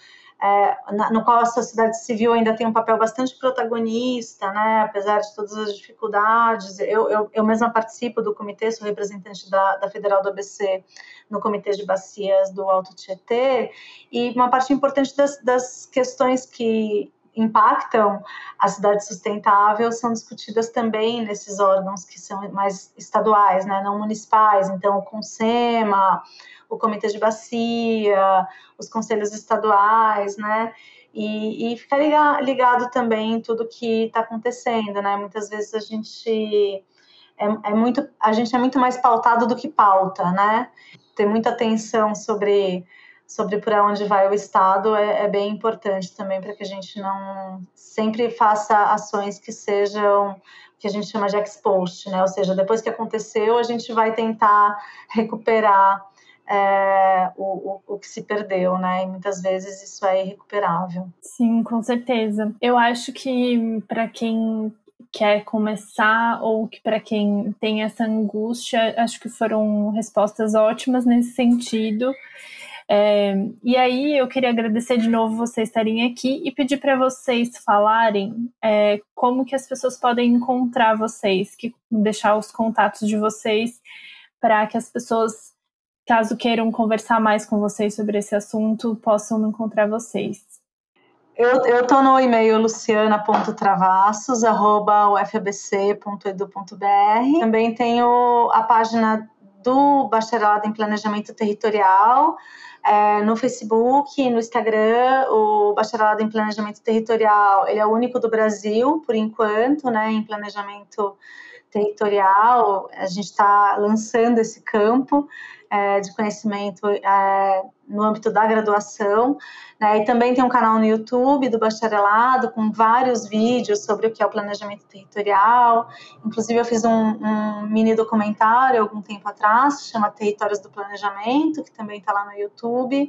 é, no qual a sociedade civil ainda tem um papel bastante protagonista, né, apesar de todas as dificuldades. Eu, eu, eu mesma participo do comitê, sou representante da, da Federal do ABC no Comitê de Bacias do Alto Tietê, e uma parte importante das, das questões que impactam a cidade sustentável são discutidas também nesses órgãos que são mais estaduais, né, não municipais. Então, o CONSEMA, o comitê de bacia, os conselhos estaduais, né? E, e ficar ligado, ligado também em tudo que está acontecendo, né? Muitas vezes a gente é, é, muito, a gente é muito mais pautado do que pauta, né? Ter muita atenção sobre sobre para onde vai o Estado é, é bem importante também para que a gente não sempre faça ações que sejam que a gente chama de ex post, né? Ou seja, depois que aconteceu, a gente vai tentar recuperar é, o, o, o, que se perdeu, né? E muitas vezes isso é irrecuperável. Sim, com certeza. Eu acho que para quem quer começar ou que para quem tem essa angústia, acho que foram respostas ótimas nesse sentido. É, e aí eu queria agradecer de novo vocês estarem aqui e pedir para vocês falarem é, como que as pessoas podem encontrar vocês, que deixar os contatos de vocês para que as pessoas caso queiram conversar mais com vocês sobre esse assunto, possam encontrar vocês. Eu estou no e-mail luciana.travassos.ufbc.edu.br. Também tenho a página do Bacharelado em Planejamento Territorial é, no Facebook, no Instagram. O Bacharelado em Planejamento Territorial ele é o único do Brasil, por enquanto, né, em planejamento territorial. A gente está lançando esse campo é, de conhecimento é, no âmbito da graduação. Né? E também tem um canal no YouTube do bacharelado com vários vídeos sobre o que é o planejamento territorial. Inclusive, eu fiz um, um mini documentário algum tempo atrás, chama Territórios do Planejamento, que também está lá no YouTube,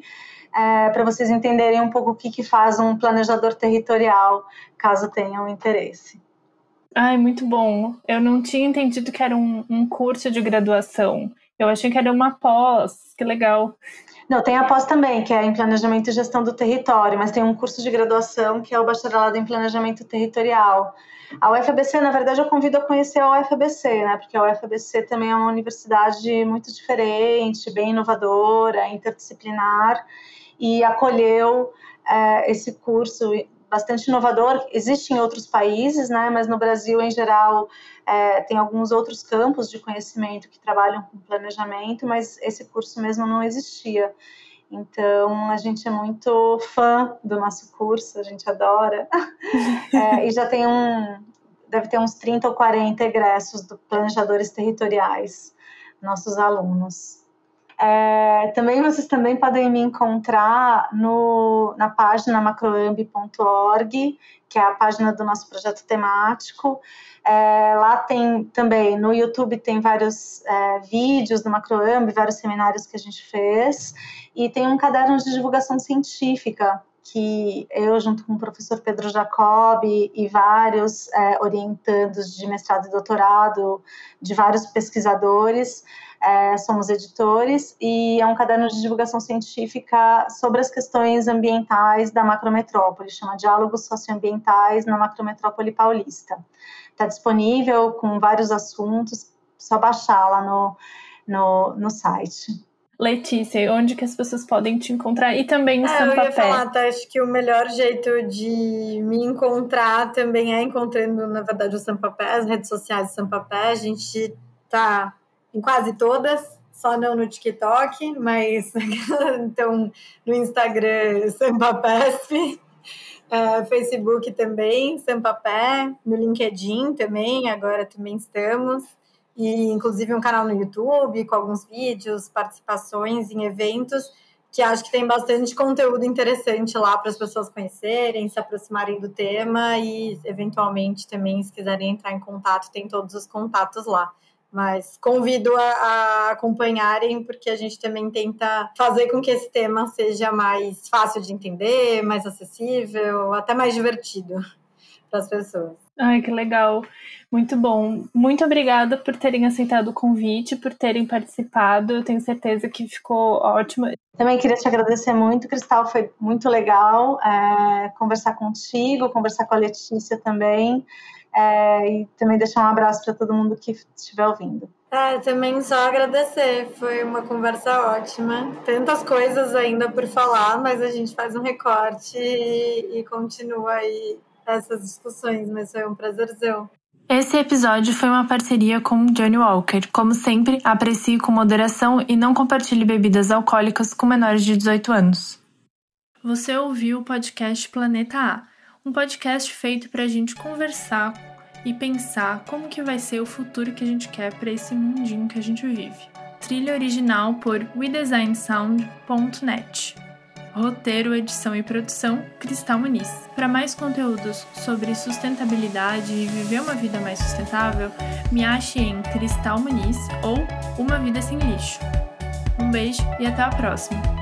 é, para vocês entenderem um pouco o que, que faz um planejador territorial, caso tenham interesse. Ai, muito bom. Eu não tinha entendido que era um, um curso de graduação. Eu achei que era uma pós, que legal. Não, tem a pós também, que é em Planejamento e Gestão do Território, mas tem um curso de graduação que é o Bacharelado em Planejamento Territorial. A UFABC, na verdade, eu convido a conhecer a UFABC, né? Porque a UFABC também é uma universidade muito diferente, bem inovadora, interdisciplinar, e acolheu é, esse curso bastante inovador. Existe em outros países, né? Mas no Brasil, em geral, é, tem alguns outros campos de conhecimento que trabalham com planejamento, mas esse curso mesmo não existia. Então, a gente é muito fã do nosso curso, a gente adora. [LAUGHS] É, e já tem um, deve ter uns 30 ou 40 egressos do Planejadores Territoriais, nossos alunos. É, também vocês também podem me encontrar no, na página macroambi.org, que é a página do nosso projeto temático. É, lá tem também, no YouTube tem vários é, vídeos do Macroambi, vários seminários que a gente fez, e tem um caderno de divulgação científica que eu, junto com o professor Pedro Jacob e vários é, orientandos de mestrado e doutorado, de vários pesquisadores, é, somos editores, e é um caderno de divulgação científica sobre as questões ambientais da macrometrópole, chama Diálogos Socioambientais na Macrometrópole Paulista. Está disponível com vários assuntos, só baixar lá no, no, no site. Letícia, onde que as pessoas podem te encontrar e também no é, Eu ia falar, tá? Acho que o melhor jeito de me encontrar também é encontrando, na verdade, o Sampapé, as redes sociais do Sampapé. A gente tá em quase todas, só não no TikTok, mas [LAUGHS] então no Instagram Sampapesp, é, Facebook também, Sampapé, no LinkedIn também, agora também estamos e inclusive um canal no YouTube com alguns vídeos, participações em eventos, que acho que tem bastante conteúdo interessante lá para as pessoas conhecerem, se aproximarem do tema e eventualmente também se quiserem entrar em contato, tem todos os contatos lá. Mas convido a, a, acompanharem, porque a gente também tenta fazer com que esse tema seja mais fácil de entender, mais acessível, até mais divertido [LAUGHS] para as pessoas. Ai, que legal. Muito bom. Muito obrigada por terem aceitado o convite, por terem participado. Eu tenho certeza que ficou ótimo. Também queria te agradecer muito, Cristal. Foi muito legal é, conversar contigo, conversar com a Letícia também. É, e também deixar um abraço para todo mundo que estiver ouvindo. É, também só agradecer, foi uma conversa ótima. Tantas coisas ainda por falar, mas a gente faz um recorte e, e continua aí essas discussões, mas foi um prazerzão. Esse episódio foi uma parceria com Johnny Walker. Como sempre, aprecie com moderação e não compartilhe bebidas alcoólicas com menores de 18 anos. Você ouviu o podcast Planeta A, um podcast feito para a gente conversar e pensar como que vai ser o futuro que a gente quer para esse mundinho que a gente vive. Trilha original por WeDesignSound.net. Roteiro, edição e produção, Cristal Muniz. Para mais conteúdos sobre sustentabilidade e viver uma vida mais sustentável, me ache em Cristal Muniz ou Uma Vida Sem Lixo. Um beijo e até a próxima!